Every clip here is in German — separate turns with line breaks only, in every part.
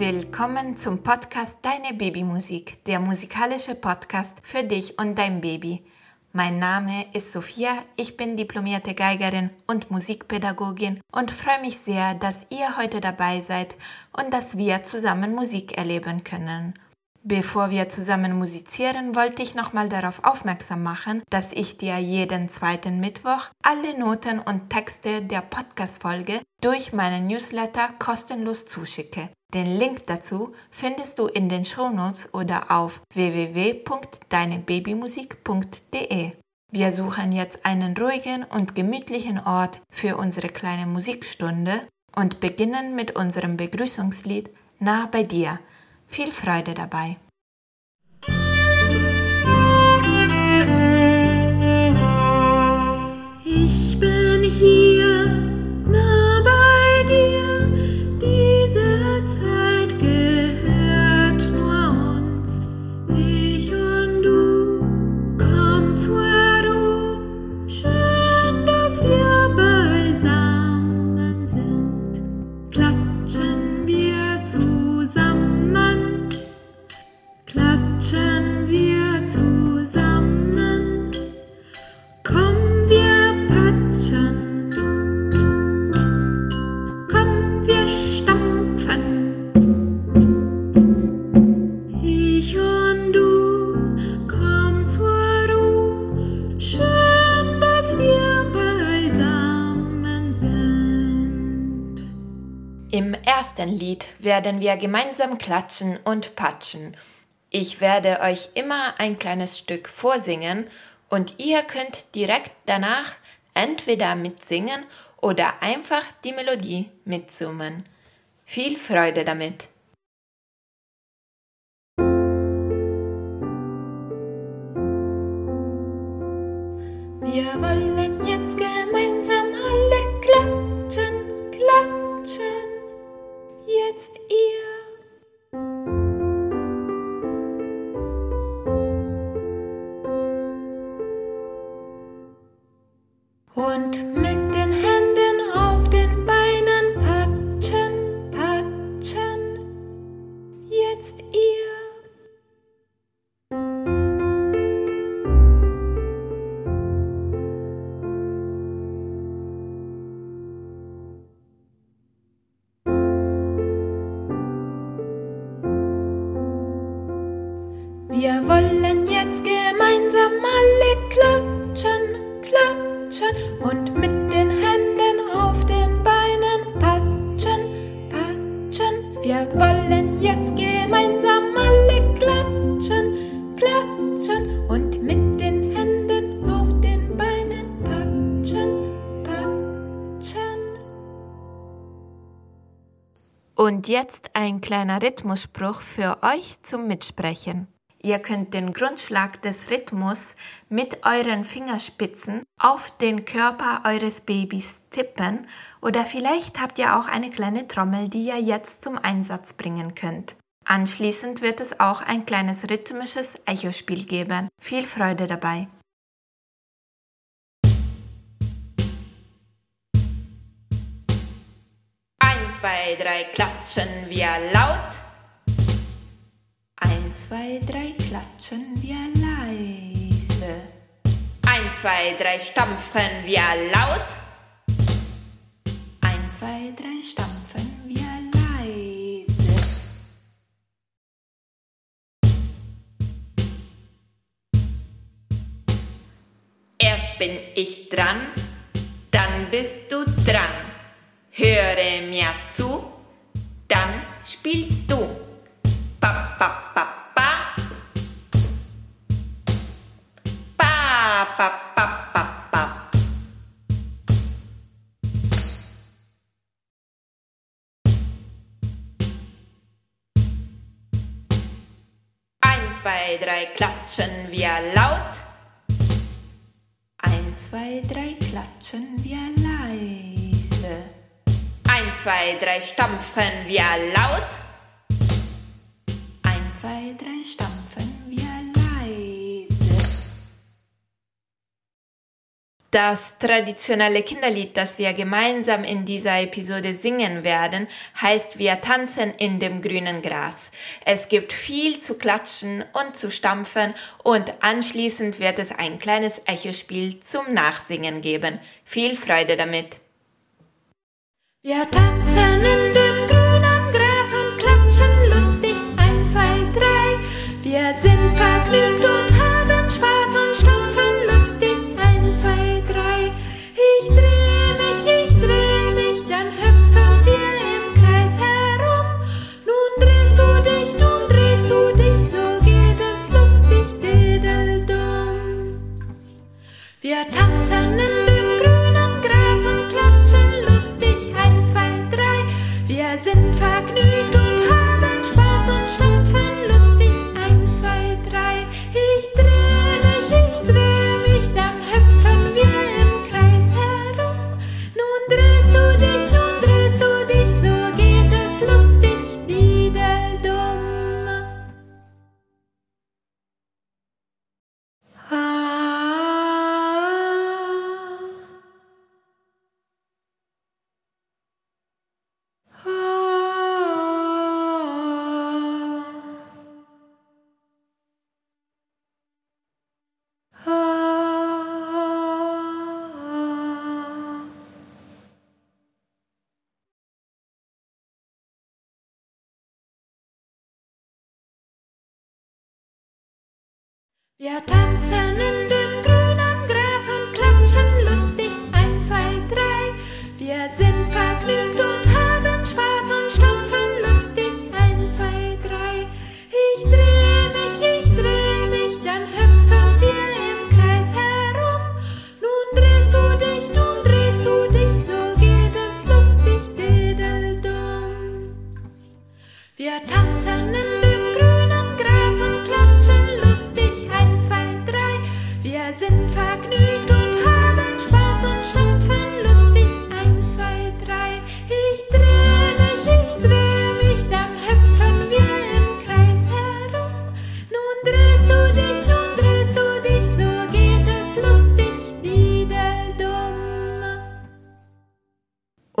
Willkommen zum Podcast Deine Babymusik, der musikalische Podcast für dich und dein Baby. Mein Name ist Sophia, ich bin diplomierte Geigerin und Musikpädagogin und freue mich sehr, dass ihr heute dabei seid und dass wir zusammen Musik erleben können. Bevor wir zusammen musizieren, wollte ich nochmal darauf aufmerksam machen, dass ich dir jeden zweiten Mittwoch alle Noten und Texte der Podcast-Folge durch meinen Newsletter kostenlos zuschicke. Den Link dazu findest du in den Shownotes oder auf www.deinebabymusik.de. Wir suchen jetzt einen ruhigen und gemütlichen Ort für unsere kleine Musikstunde und beginnen mit unserem Begrüßungslied Nah bei dir – viel Freude dabei! Ersten Lied werden wir gemeinsam klatschen und patschen. Ich werde euch immer ein kleines Stück vorsingen und ihr könnt direkt danach entweder mitsingen oder einfach die Melodie mitsummen. Viel Freude damit!
Wir wollen jetzt gemeinsam Wir wollen jetzt gemeinsam alle klatschen, klatschen und mit den Händen auf den Beinen patschen, patschen. Wir wollen jetzt gemeinsam alle klatschen, klatschen und mit den Händen auf den Beinen patschen, patschen.
Und jetzt ein kleiner Rhythmusspruch für euch zum Mitsprechen. Ihr könnt den Grundschlag des Rhythmus mit euren Fingerspitzen auf den Körper eures Babys tippen oder vielleicht habt ihr auch eine kleine Trommel, die ihr jetzt zum Einsatz bringen könnt. Anschließend wird es auch ein kleines rhythmisches Echospiel geben. Viel Freude dabei! Eins, zwei, drei, klatschen wir laut. Zwei, drei, klatschen wir leise. Eins, zwei, drei, stampfen wir laut. Eins, zwei, drei, stampfen wir leise. Erst bin ich dran, dann bist du dran. Höre mir zu, dann spielst du. Eins, zwei, drei, klatschen wir laut. Eins, zwei, drei, klatschen wir leise. Eins, zwei, drei, stampfen wir laut. Das traditionelle Kinderlied, das wir gemeinsam in dieser Episode singen werden, heißt Wir tanzen in dem grünen Gras. Es gibt viel zu klatschen und zu stampfen und anschließend wird es ein kleines Echospiel zum Nachsingen geben. Viel Freude damit!
Wir tanzen in dem grünen Wir tanzen in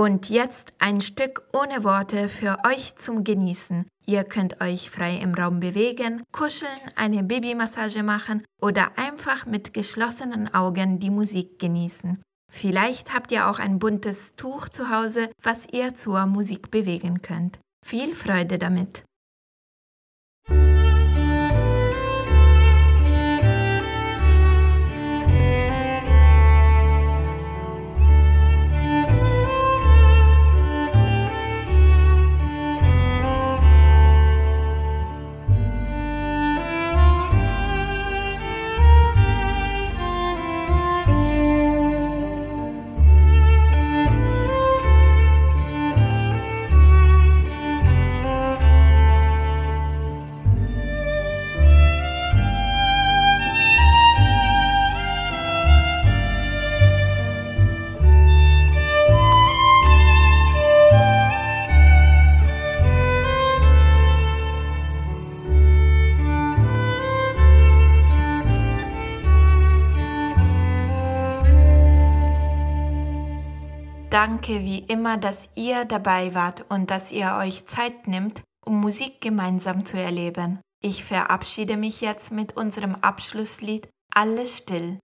Und jetzt ein Stück ohne Worte für euch zum Genießen. Ihr könnt euch frei im Raum bewegen, kuscheln, eine Babymassage machen oder einfach mit geschlossenen Augen die Musik genießen. Vielleicht habt ihr auch ein buntes Tuch zu Hause, was ihr zur Musik bewegen könnt. Viel Freude damit! Danke wie immer, dass ihr dabei wart und dass ihr euch Zeit nimmt, um Musik gemeinsam zu erleben. Ich verabschiede mich jetzt mit unserem Abschlusslied Alles still.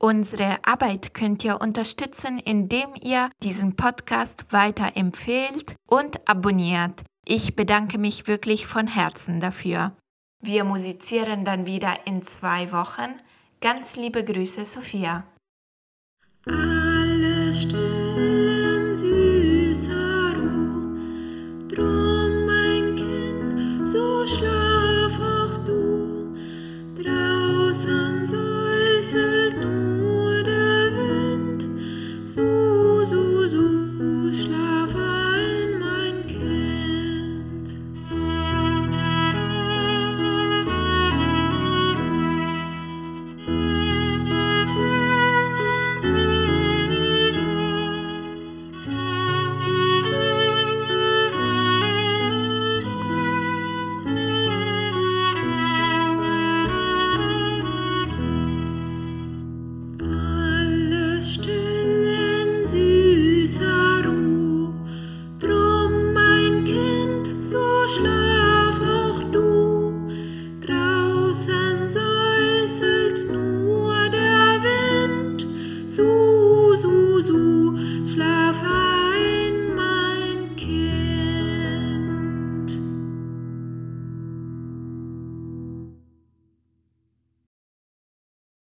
Unsere Arbeit könnt ihr unterstützen, indem ihr diesen Podcast weiter empfehlt und abonniert. Ich bedanke mich wirklich von Herzen dafür. Wir musizieren dann wieder in zwei Wochen. Ganz liebe Grüße, Sophia.
Ah.